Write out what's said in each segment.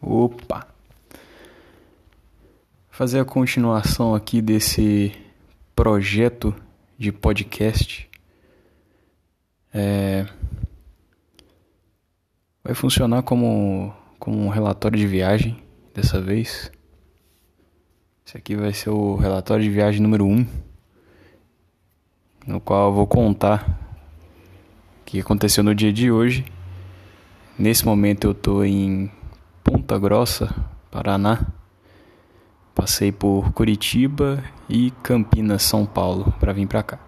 Opa! Fazer a continuação aqui desse projeto de podcast. É... Vai funcionar como, como um relatório de viagem dessa vez. Esse aqui vai ser o relatório de viagem número 1, um, no qual eu vou contar o que aconteceu no dia de hoje. Nesse momento eu tô em Ponta Grossa, Paraná. Passei por Curitiba e Campinas, São Paulo, para vir para cá.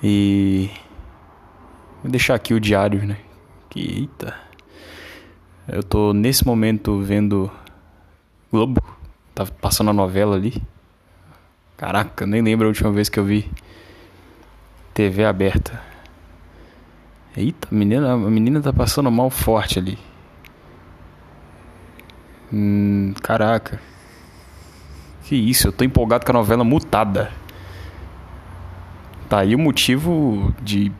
E vou deixar aqui o diário, né? Que eita. Eu tô nesse momento vendo Globo, tá passando a novela ali. Caraca, nem lembro a última vez que eu vi TV aberta. Eita, a menina, a menina tá passando mal forte ali. Hum, caraca. Que isso, eu tô empolgado com a novela Mutada. Tá aí o motivo de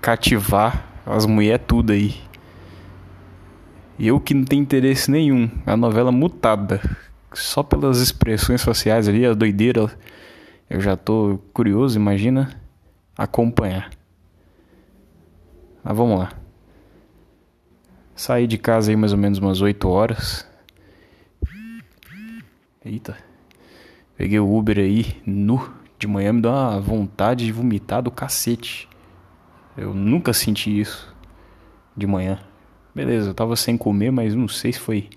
cativar as mulheres tudo aí. Eu que não tenho interesse nenhum. A novela Mutada. Só pelas expressões faciais ali, a doideira. Eu já tô curioso, imagina acompanhar. Mas vamos lá. Saí de casa aí mais ou menos umas 8 horas. Eita. Peguei o Uber aí, nu. De manhã me deu uma vontade de vomitar do cacete. Eu nunca senti isso de manhã. Beleza, eu tava sem comer, mas não sei se foi,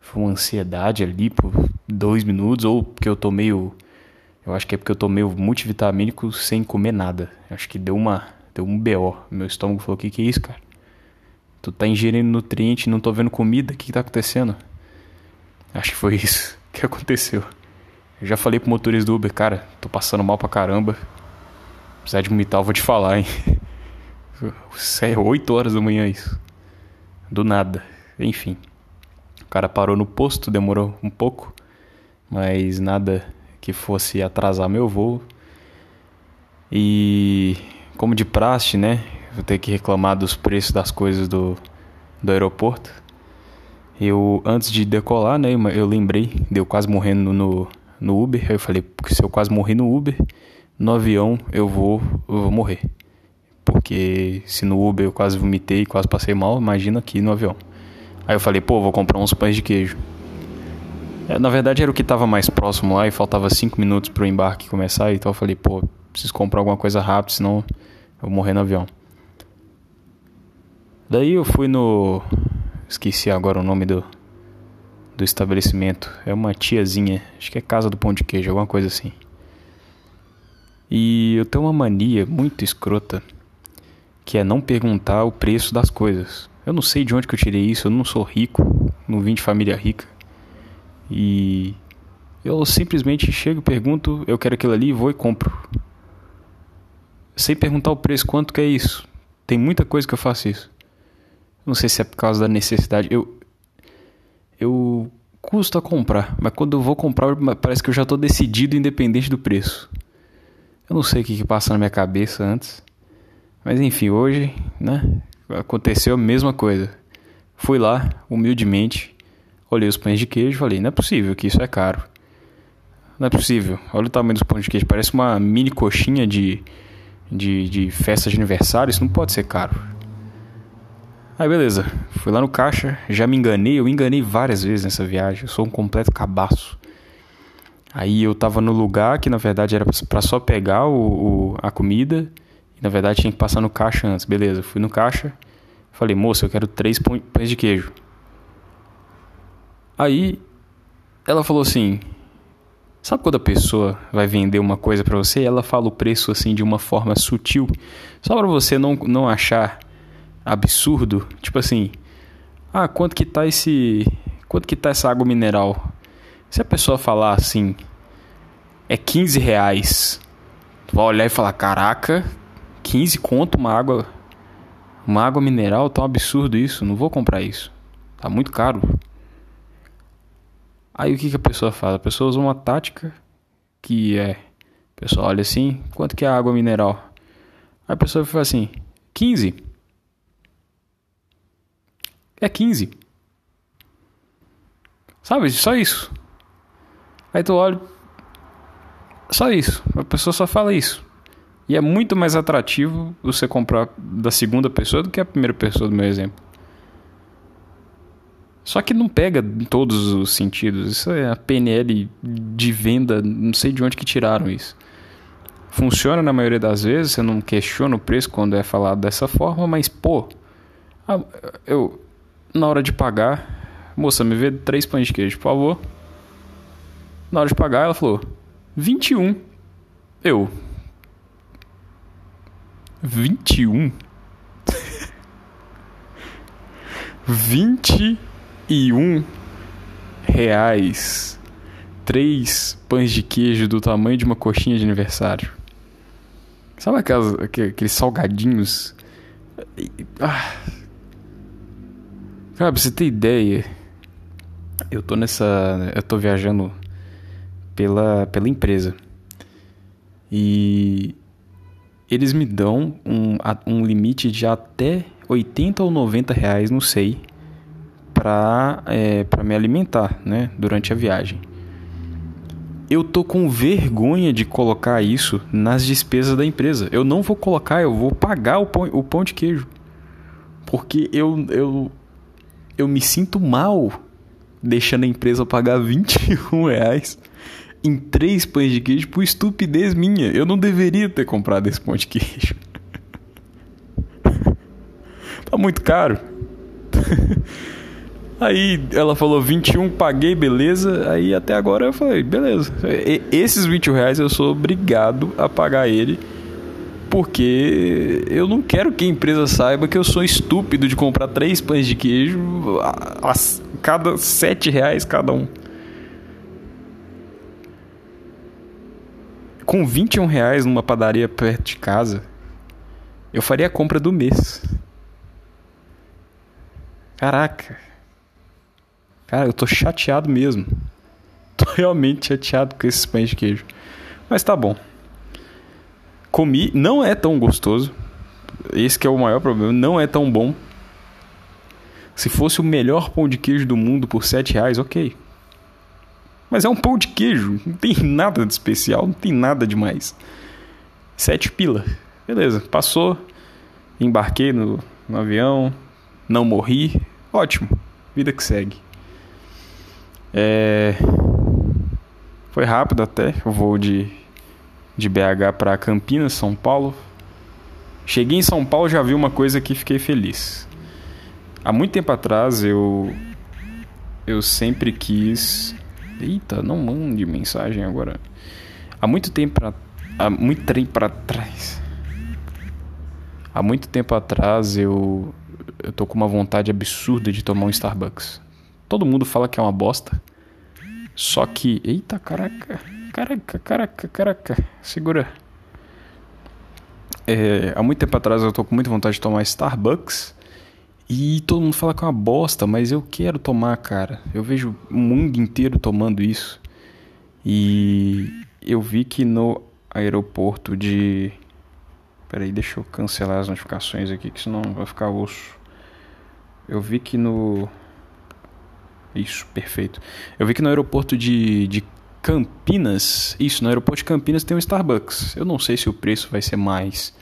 foi uma ansiedade ali por dois minutos ou porque eu tô meio. Eu acho que é porque eu tô meio multivitamínico sem comer nada. Acho que deu uma. Deu um BO. Meu estômago falou: O que, que é isso, cara? Tu tá ingerindo nutriente não tô vendo comida? O que, que tá acontecendo? Acho que foi isso que aconteceu. Eu já falei pro motorista do Uber, cara, tô passando mal pra caramba. Precisar de vomitar, eu vou te falar, hein. É 8 horas da manhã isso. Do nada. Enfim. O cara parou no posto, demorou um pouco. Mas nada que fosse atrasar meu voo. E como de praxe, né? Vou ter que reclamar dos preços das coisas do, do aeroporto. Eu, antes de decolar, né, eu lembrei, deu quase morrendo no, no Uber. Aí eu falei, porque se eu quase morri no Uber, no avião eu vou, eu vou morrer. Porque se no Uber eu quase vomitei, quase passei mal, imagina aqui no avião. Aí eu falei, pô, vou comprar uns pães de queijo. É, na verdade era o que estava mais próximo lá e faltava 5 minutos para o embarque começar, então eu falei, pô, preciso comprar alguma coisa rápido, senão eu vou morrer no avião. Daí eu fui no Esqueci agora o nome do, do estabelecimento. É uma tiazinha, acho que é Casa do Pão de Queijo, alguma coisa assim. E eu tenho uma mania muito escrota, que é não perguntar o preço das coisas. Eu não sei de onde que eu tirei isso, eu não sou rico, não vim de família rica. E eu simplesmente chego, pergunto, eu quero aquilo ali, vou e compro. Sem perguntar o preço, quanto que é isso? Tem muita coisa que eu faço isso. Não sei se é por causa da necessidade. Eu eu custo a comprar, mas quando eu vou comprar, parece que eu já estou decidido independente do preço. Eu não sei o que, que passa na minha cabeça antes. Mas enfim, hoje, né, aconteceu a mesma coisa. Fui lá, humildemente, olhei os pães de queijo e falei: não é possível que isso é caro. Não é possível. Olha o tamanho dos pães de queijo, parece uma mini coxinha de, de, de festa de aniversário. Isso não pode ser caro. Aí beleza, fui lá no caixa, já me enganei, eu enganei várias vezes nessa viagem, eu sou um completo cabaço. Aí eu tava no lugar que na verdade era para só pegar o, o, a comida, e na verdade tinha que passar no caixa antes. Beleza, fui no caixa, falei, moça, eu quero três pães de queijo. Aí ela falou assim: Sabe quando a pessoa vai vender uma coisa para você? E ela fala o preço assim de uma forma sutil, só para você não, não achar absurdo, tipo assim, ah, quanto que tá esse, quanto que tá essa água mineral? Se a pessoa falar assim, é 15 reais, tu vai olhar e falar, caraca, 15 conto uma água, uma água mineral, tão absurdo isso, não vou comprar isso, tá muito caro. Aí o que, que a pessoa faz? A pessoa usa uma tática que é, a pessoa olha assim, quanto que é a água mineral? Aí a pessoa fala assim, 15 é 15. Sabe? Só isso. Aí tu olha. Só isso. A pessoa só fala isso. E é muito mais atrativo você comprar da segunda pessoa do que a primeira pessoa do meu exemplo. Só que não pega em todos os sentidos. Isso é a PNL de venda, não sei de onde que tiraram isso. Funciona na maioria das vezes, você não questiona o preço quando é falado dessa forma, mas pô, eu na hora de pagar, moça, me vê três pães de queijo, por favor. Na hora de pagar, ela falou: 21. Eu. 21? 21 reais. Três pães de queijo do tamanho de uma coxinha de aniversário. Sabe aquelas, aqueles salgadinhos? Ah. Cara, pra você ter ideia, eu tô nessa. Eu tô viajando pela, pela empresa. E eles me dão um, um limite de até 80 ou 90 reais, não sei, para é, pra me alimentar né, durante a viagem. Eu tô com vergonha de colocar isso nas despesas da empresa. Eu não vou colocar, eu vou pagar o pão, o pão de queijo. Porque eu, eu, eu me sinto mal deixando a empresa pagar 21 reais em três pães de queijo por estupidez minha. Eu não deveria ter comprado esse pão de queijo. tá muito caro. Aí ela falou 21, paguei, beleza. Aí até agora eu falei, beleza. E, esses 21 reais eu sou obrigado a pagar ele. Porque eu não quero que a empresa saiba que eu sou estúpido de comprar três pães de queijo a, a cada 7 reais cada um. com 21 reais numa padaria perto de casa, eu faria a compra do mês. Caraca. Cara, eu tô chateado mesmo. Tô realmente chateado com esses pães de queijo. Mas tá bom. Comi, não é tão gostoso. Esse é o maior problema, não é tão bom. Se fosse o melhor pão de queijo do mundo por 7 reais, ok. Mas é um pão de queijo, não tem nada de especial, não tem nada demais. Sete pila. Beleza, passou, embarquei no, no avião, não morri, ótimo, vida que segue. É... Foi rápido até, o voo de, de BH para Campinas, São Paulo. Cheguei em São Paulo já vi uma coisa que fiquei feliz. Há muito tempo atrás eu eu sempre quis Eita, não mande mensagem agora. Há muito tempo pra, há muito tempo para trás. Há muito tempo atrás eu eu tô com uma vontade absurda de tomar um Starbucks. Todo mundo fala que é uma bosta. Só que, eita, caraca, caraca, caraca, caraca, segura. É, há muito tempo atrás eu tô com muita vontade de tomar Starbucks. E todo mundo fala que é uma bosta, mas eu quero tomar, cara. Eu vejo o mundo inteiro tomando isso. E eu vi que no aeroporto de. Peraí, deixa eu cancelar as notificações aqui, que senão vai ficar osso. Eu vi que no. Isso, perfeito. Eu vi que no aeroporto de, de Campinas. Isso, no aeroporto de Campinas tem um Starbucks. Eu não sei se o preço vai ser mais.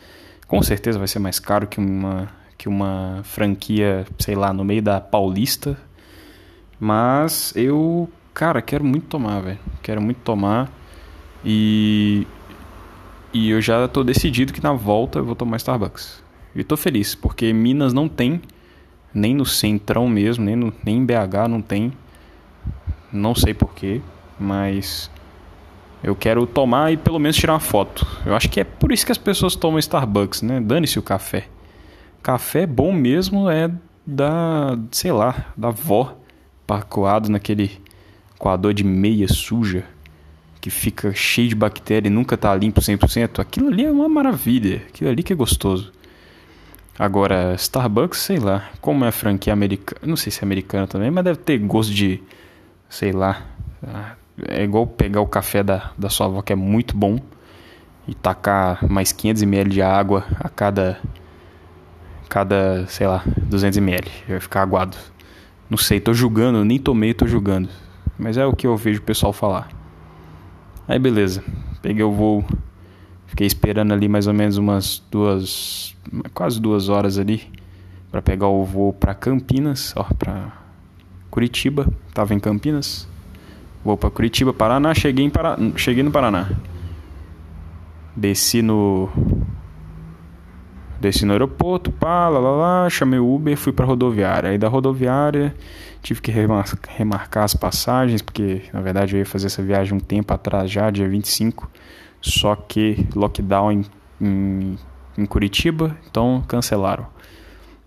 Com certeza vai ser mais caro que uma que uma franquia, sei lá, no meio da Paulista. Mas eu, cara, quero muito tomar, velho. Quero muito tomar. E e eu já tô decidido que na volta eu vou tomar Starbucks. E tô feliz, porque Minas não tem, nem no Centrão mesmo, nem, no, nem em BH não tem. Não sei porquê, mas eu quero tomar e pelo menos tirar uma foto. Eu acho que é por isso que as pessoas tomam Starbucks, né? Dane-se o café. Café bom mesmo é da, sei lá, da avó, pacoado naquele coador de meia suja, que fica cheio de bactéria e nunca tá limpo 100%. Aquilo ali é uma maravilha, aquilo ali que é gostoso. Agora, Starbucks, sei lá, como é franquia americana, não sei se é americana também, mas deve ter gosto de, sei lá, é igual pegar o café da, da sua avó que é muito bom e tacar mais 500ml de água a cada cada, sei lá, 200 ml. Vai ficar aguado. Não sei, tô julgando, nem tomei, tô julgando. mas é o que eu vejo o pessoal falar. Aí beleza, peguei o voo, fiquei esperando ali mais ou menos umas duas, quase duas horas ali para pegar o voo para Campinas, ó, para Curitiba, tava em Campinas. Vou para Curitiba, Paraná, cheguei em cheguei no Paraná. Desci no Desci no aeroporto, pá, lá, lá, lá, chamei o Uber, fui pra rodoviária. Aí da rodoviária tive que remarcar as passagens, porque na verdade eu ia fazer essa viagem um tempo atrás já, dia 25. Só que lockdown em, em, em Curitiba, então cancelaram.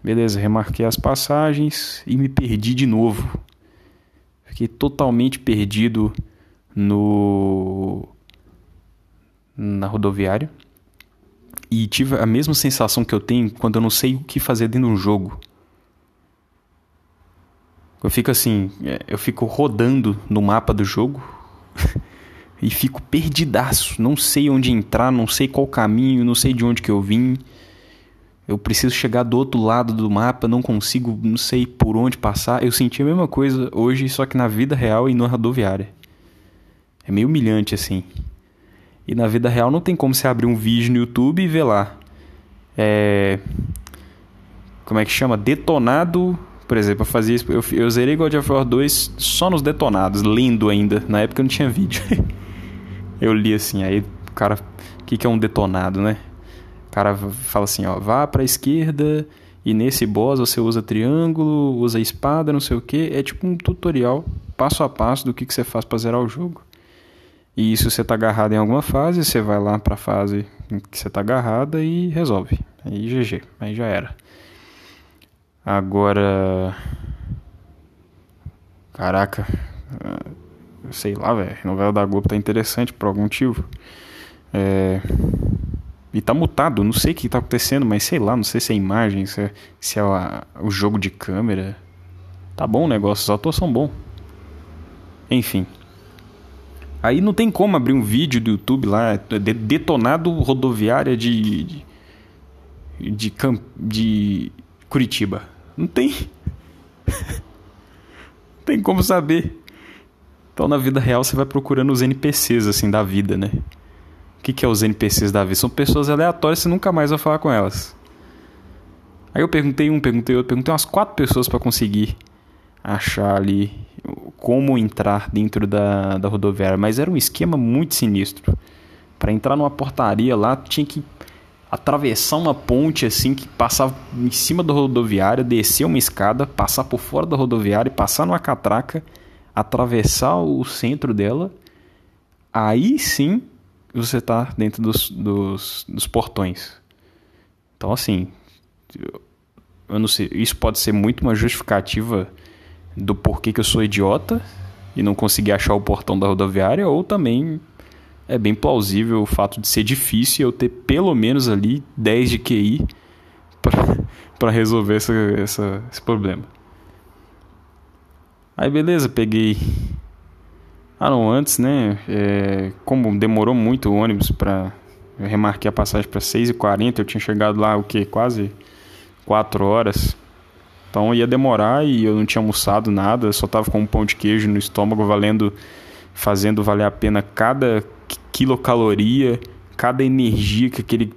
Beleza, remarquei as passagens e me perdi de novo. Fiquei totalmente perdido no na rodoviária e tive a mesma sensação que eu tenho quando eu não sei o que fazer dentro de um jogo. Eu fico assim, é, eu fico rodando no mapa do jogo e fico perdidaço. Não sei onde entrar, não sei qual caminho, não sei de onde que eu vim. Eu preciso chegar do outro lado do mapa, não consigo, não sei por onde passar. Eu senti a mesma coisa hoje, só que na vida real e na rodoviária. É meio humilhante assim. E na vida real não tem como você abrir um vídeo no YouTube e ver lá. É... Como é que chama? Detonado. Por exemplo, eu fazia isso. Eu, eu zerei God of War 2 só nos detonados, lendo ainda. Na época não tinha vídeo. eu li assim, aí o cara. O que, que é um detonado, né? O cara fala assim, ó, vá pra esquerda e nesse boss você usa triângulo, usa espada, não sei o que. É tipo um tutorial passo a passo do que, que você faz para zerar o jogo. E se você está agarrado em alguma fase, você vai lá para a fase que você está agarrada e resolve. Aí GG, aí já era. Agora. Caraca. Sei lá, velho. A novela da Globo tá interessante por algum motivo. É... E tá mutado, não sei o que tá acontecendo, mas sei lá, não sei se é imagem, se é, se é a, o jogo de câmera. Tá bom o negócio, os atores são bons. Enfim. Aí não tem como abrir um vídeo do YouTube lá, detonado rodoviária de. de. de, de Curitiba. Não tem. não tem como saber. Então na vida real você vai procurando os NPCs assim da vida, né? O que, que é os NPCs da vida? São pessoas aleatórias, você nunca mais vai falar com elas. Aí eu perguntei um, perguntei outro, perguntei umas quatro pessoas para conseguir achar ali como entrar dentro da, da rodoviária, mas era um esquema muito sinistro. Para entrar numa portaria lá, tinha que atravessar uma ponte assim que passava em cima da rodoviária, descer uma escada, passar por fora da rodoviária, passar numa catraca, atravessar o centro dela. Aí sim você está dentro dos, dos, dos portões. Então assim, eu não sei, isso pode ser muito uma justificativa do porquê que eu sou idiota e não consegui achar o portão da rodoviária, ou também é bem plausível o fato de ser difícil eu ter pelo menos ali 10 de QI para resolver essa, essa, esse problema. Aí beleza, peguei. Ah não, antes, né? É, como demorou muito o ônibus para. Eu remarquei a passagem para 6h40, eu tinha chegado lá o que? Quase 4 horas. Então ia demorar e eu não tinha almoçado nada, só tava com um pão de queijo no estômago, valendo, fazendo valer a pena cada quilocaloria, cada energia que aquele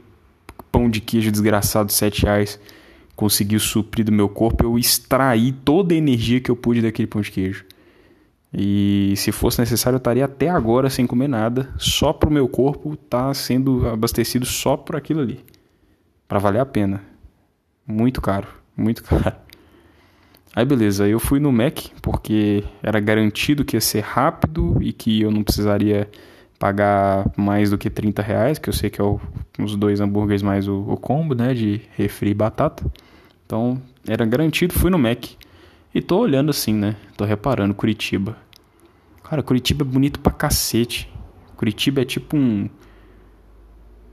pão de queijo desgraçado de 7 reais conseguiu suprir do meu corpo. Eu extraí toda a energia que eu pude daquele pão de queijo. E se fosse necessário, eu estaria até agora sem comer nada, só para o meu corpo estar tá sendo abastecido só por aquilo ali. Para valer a pena. Muito caro, muito caro. Aí beleza, eu fui no Mac porque era garantido que ia ser rápido e que eu não precisaria pagar mais do que 30 reais, que eu sei que é o, os dois hambúrgueres mais o, o, combo, né, de refri e batata. Então era garantido, fui no Mac. E tô olhando assim, né, tô reparando Curitiba. Cara, Curitiba é bonito pra cacete. Curitiba é tipo um...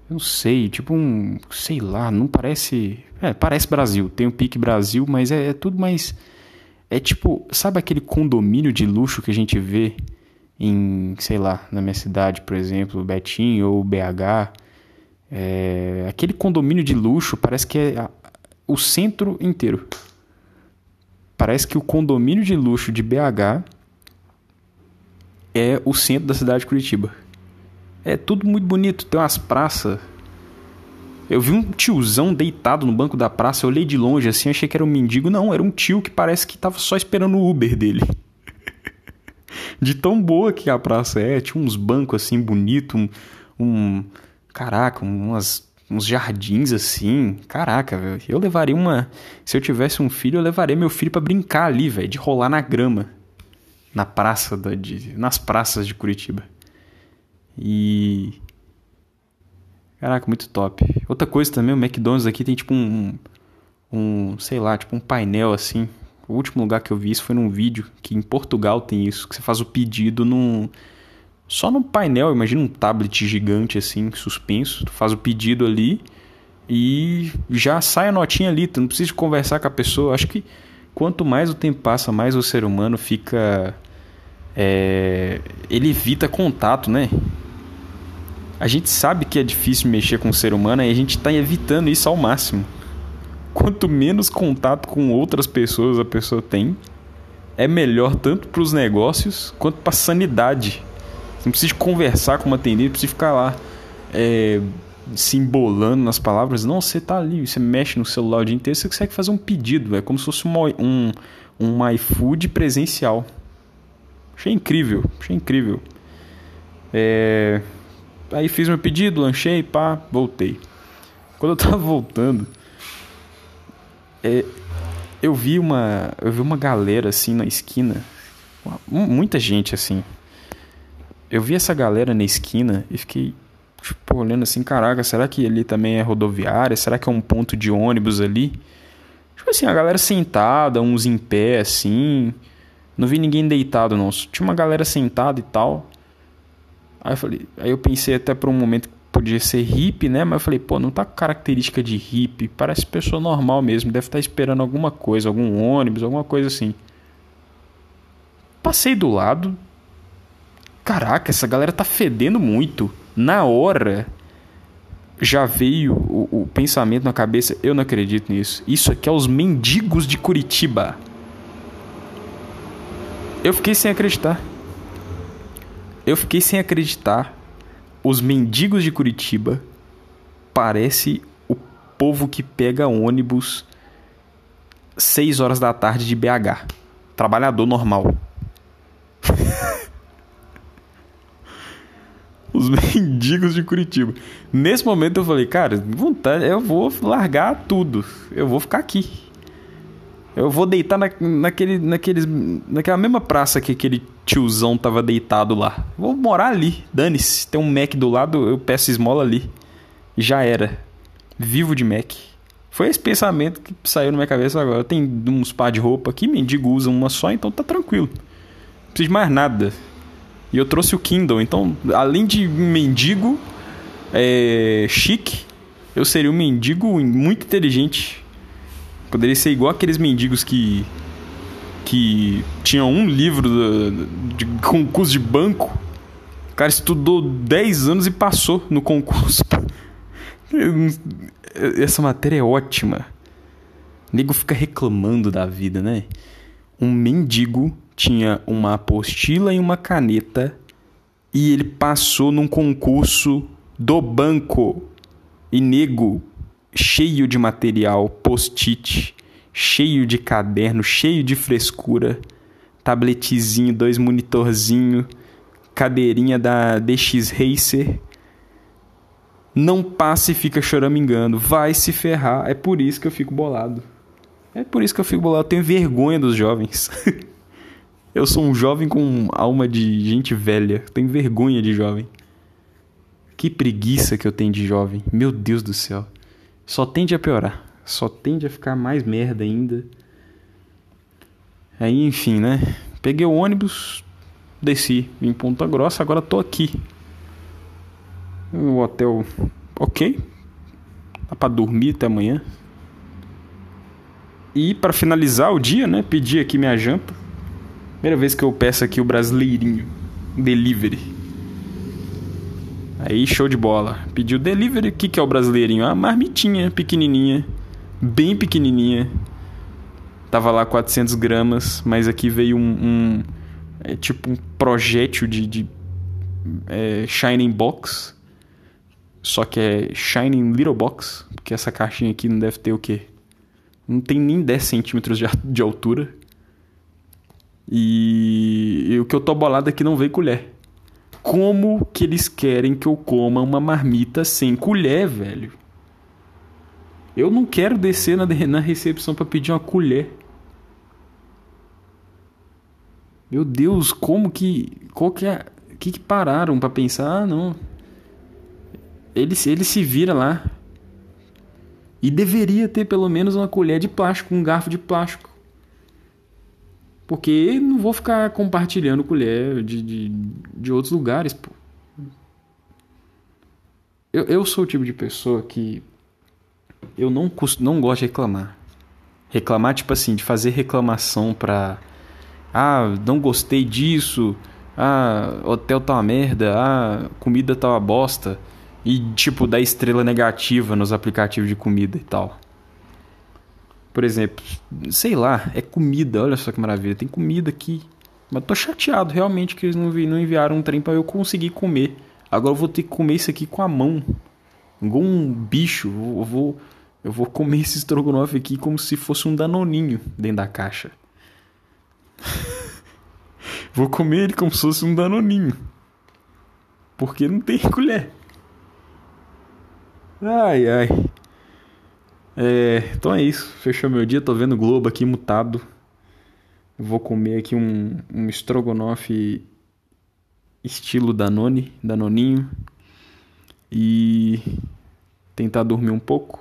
Eu não sei, tipo um... Sei lá, não parece é, parece Brasil. Tem o pique Brasil, mas é, é, tudo mais. É tipo, sabe aquele condomínio de luxo que a gente vê em, sei lá, na minha cidade, por exemplo, Betim ou BH? É, aquele condomínio de luxo parece que é a, o centro inteiro. Parece que o condomínio de luxo de BH é o centro da cidade de Curitiba. É tudo muito bonito, tem umas praças. Eu vi um tiozão deitado no banco da praça, eu olhei de longe assim, achei que era um mendigo. Não, era um tio que parece que tava só esperando o Uber dele. de tão boa que a praça é, tinha uns bancos assim bonito, um, um caraca, umas uns jardins assim. Caraca, velho. Eu levaria uma. Se eu tivesse um filho, eu levaria meu filho para brincar ali, velho, de rolar na grama. Na praça da, de, nas praças de Curitiba. E. Caraca, muito top. Outra coisa também, o McDonald's aqui tem tipo um. Um, sei lá, tipo um painel assim. O último lugar que eu vi isso foi num vídeo que em Portugal tem isso, que você faz o pedido num só no painel, imagina um tablet gigante assim, suspenso, tu faz o pedido ali e já sai a notinha ali, tu não precisa conversar com a pessoa. Acho que quanto mais o tempo passa, mais o ser humano fica é, ele evita contato, né? A gente sabe que é difícil mexer com o ser humano e a gente está evitando isso ao máximo. Quanto menos contato com outras pessoas a pessoa tem, é melhor tanto para os negócios quanto para a sanidade você não precisa conversar com uma atendente, precisa ficar lá é, se embolando nas palavras. Não, você tá ali, você mexe no celular o dia inteiro, você consegue fazer um pedido. É como se fosse uma, um, um iFood presencial. Achei incrível, achei incrível. É... Aí fiz meu pedido, lanchei, pá, voltei. Quando eu tava voltando, é... eu vi uma, eu vi uma galera assim na esquina, muita gente assim, eu vi essa galera na esquina e fiquei tipo, olhando assim, caraca, será que ali também é rodoviária? Será que é um ponto de ônibus ali? Tipo assim, a galera sentada, uns em pé assim. Não vi ninguém deitado não. Tinha uma galera sentada e tal. Aí eu falei, aí eu pensei até por um momento que podia ser hippie, né? Mas eu falei, pô, não tá característica de hippie, parece pessoa normal mesmo, deve estar tá esperando alguma coisa, algum ônibus, alguma coisa assim. Passei do lado, caraca, essa galera tá fedendo muito. Na hora já veio o, o, pensamento na cabeça, eu não acredito nisso. Isso aqui é os mendigos de Curitiba. Eu fiquei sem acreditar. Eu fiquei sem acreditar. Os mendigos de Curitiba parece o povo que pega ônibus 6 horas da tarde de BH. Trabalhador normal. Os mendigos de Curitiba. Nesse momento eu falei, cara, vontade, eu vou largar tudo. Eu vou ficar aqui. Eu vou deitar na, naquele, naqueles, naquela mesma praça que aquele tiozão tava deitado lá. Vou morar ali. Dane-se. Tem um Mac do lado, eu peço esmola ali. Já era. Vivo de Mac. Foi esse pensamento que saiu na minha cabeça agora. Tem uns par de roupa aqui, mendigo usa uma só, então tá tranquilo. Não preciso de mais nada. E eu trouxe o Kindle. Então, além de mendigo é, chique, eu seria um mendigo muito inteligente. Poderia ser igual aqueles mendigos que que tinham um livro de, de concurso de banco. O cara estudou 10 anos e passou no concurso. Essa matéria é ótima. O nego fica reclamando da vida, né? Um mendigo tinha uma apostila e uma caneta e ele passou num concurso do banco. E nego, cheio de material, post-it, cheio de caderno, cheio de frescura, tabletezinho, dois monitorzinho, cadeirinha da DX Racer. Não passa e fica choramingando, vai se ferrar. É por isso que eu fico bolado. É por isso que eu fico bolado. Eu tenho vergonha dos jovens. Eu sou um jovem com alma de gente velha. Tenho vergonha de jovem. Que preguiça que eu tenho de jovem. Meu Deus do céu. Só tende a piorar. Só tende a ficar mais merda ainda. Aí, enfim, né? Peguei o ônibus, desci em Ponta Grossa, agora tô aqui. O hotel, ok. Dá pra dormir até amanhã. E para finalizar o dia, né? Pedi aqui minha janta. Primeira vez que eu peço aqui o brasileirinho. Delivery. Aí, show de bola. Pediu delivery. O que, que é o brasileirinho? Uma marmitinha pequenininha. Bem pequenininha. Tava lá 400 gramas, mas aqui veio um, um, É tipo um projétil de, de é, Shining Box. Só que é Shining Little Box. Porque essa caixinha aqui não deve ter o quê? Não tem nem 10 centímetros de altura. E, e o que eu tô bolado é que não veio colher. Como que eles querem que eu coma uma marmita sem colher, velho? Eu não quero descer na, na recepção para pedir uma colher. Meu Deus, como que. Qual que é. que, que pararam para pensar? Ah, não. Ele, ele se vira lá. E deveria ter pelo menos uma colher de plástico, um garfo de plástico. Porque não vou ficar compartilhando colher de, de, de outros lugares, pô. Eu, eu sou o tipo de pessoa que eu não, não gosto de reclamar. Reclamar, tipo assim, de fazer reclamação pra. Ah, não gostei disso. Ah, hotel tá uma merda. Ah, comida tá uma bosta. E, tipo, dar estrela negativa nos aplicativos de comida e tal. Por exemplo, sei lá, é comida, olha só que maravilha, tem comida aqui. Mas tô chateado realmente que eles não, vi, não enviaram um trem para eu conseguir comer. Agora eu vou ter que comer isso aqui com a mão. Igual um bicho. Eu vou, eu vou comer esse estrogonofe aqui como se fosse um danoninho dentro da caixa. vou comer ele como se fosse um danoninho. Porque não tem colher. Ai, ai. É, então é isso. Fechou meu dia. Tô vendo o Globo aqui mutado. Vou comer aqui um, um estrogonofe estilo Danone, Danoninho. E tentar dormir um pouco.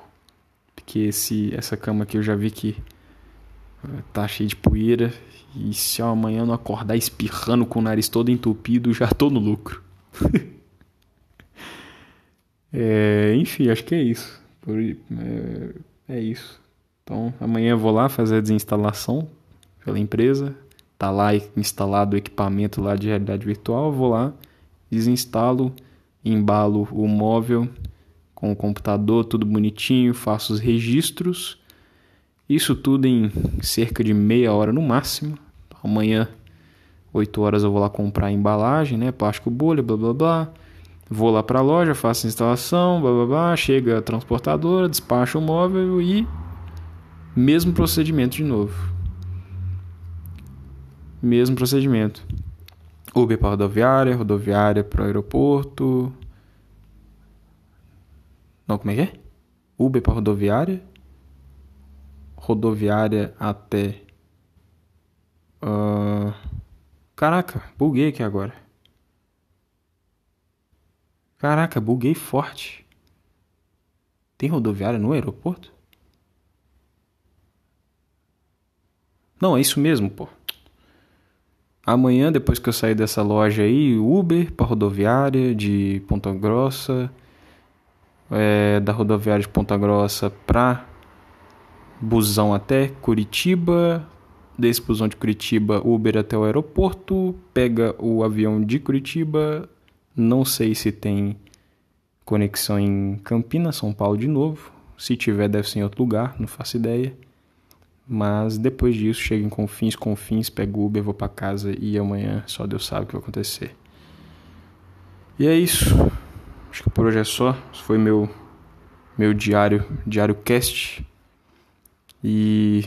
Porque esse, essa cama aqui eu já vi que eh, tá cheia de poeira. E se amanhã eu não acordar espirrando com o nariz todo entupido, já tô no lucro. é, enfim, acho que é isso. Por, é, é isso. Então amanhã eu vou lá fazer a desinstalação pela empresa. Tá lá instalado o equipamento lá de realidade virtual. Vou lá, desinstalo, embalo o móvel com o computador, tudo bonitinho, faço os registros. Isso tudo em cerca de meia hora no máximo. Amanhã, 8 horas, eu vou lá comprar a embalagem, né? Plástico bolha, blá blá blá. Vou lá para a loja, faço a instalação, blá blá blá, chega a transportadora, despacha o móvel e mesmo procedimento de novo. Mesmo procedimento. Uber para rodoviária, rodoviária para o aeroporto. Não, como é que é? Uber para rodoviária, rodoviária até. Uh... Caraca, buguei aqui agora. Caraca, buguei forte. Tem rodoviária no aeroporto? Não, é isso mesmo, pô. Amanhã, depois que eu sair dessa loja aí, Uber para rodoviária de Ponta Grossa, é, da rodoviária de Ponta Grossa para busão até Curitiba, desse busão de Curitiba, Uber até o aeroporto, pega o avião de Curitiba, não sei se tem conexão em Campinas, São Paulo de novo. Se tiver, deve ser em outro lugar, não faço ideia. Mas depois disso, chego em Confins, Confins, pego Uber, vou para casa e amanhã só Deus sabe o que vai acontecer. E é isso. Acho que por hoje é só. Esse foi meu meu diário, diário cast. E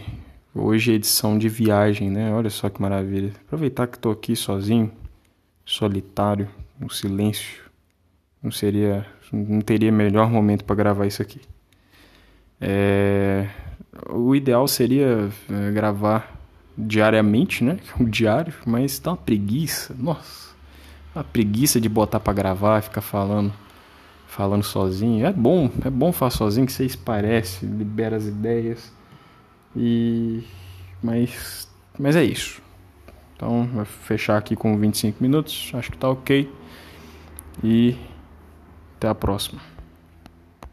hoje é edição de viagem, né? Olha só que maravilha. Aproveitar que estou aqui sozinho, solitário, um silêncio. Não seria, não teria melhor momento para gravar isso aqui. É, o ideal seria é, gravar diariamente, né? O diário, mas dá uma preguiça. Nossa, uma preguiça de botar para gravar, ficar falando, falando sozinho. É bom, é bom falar sozinho que você esparece, libera as ideias. E mas mas é isso. Então, vai fechar aqui com 25 minutos, acho que tá OK. E até a próxima.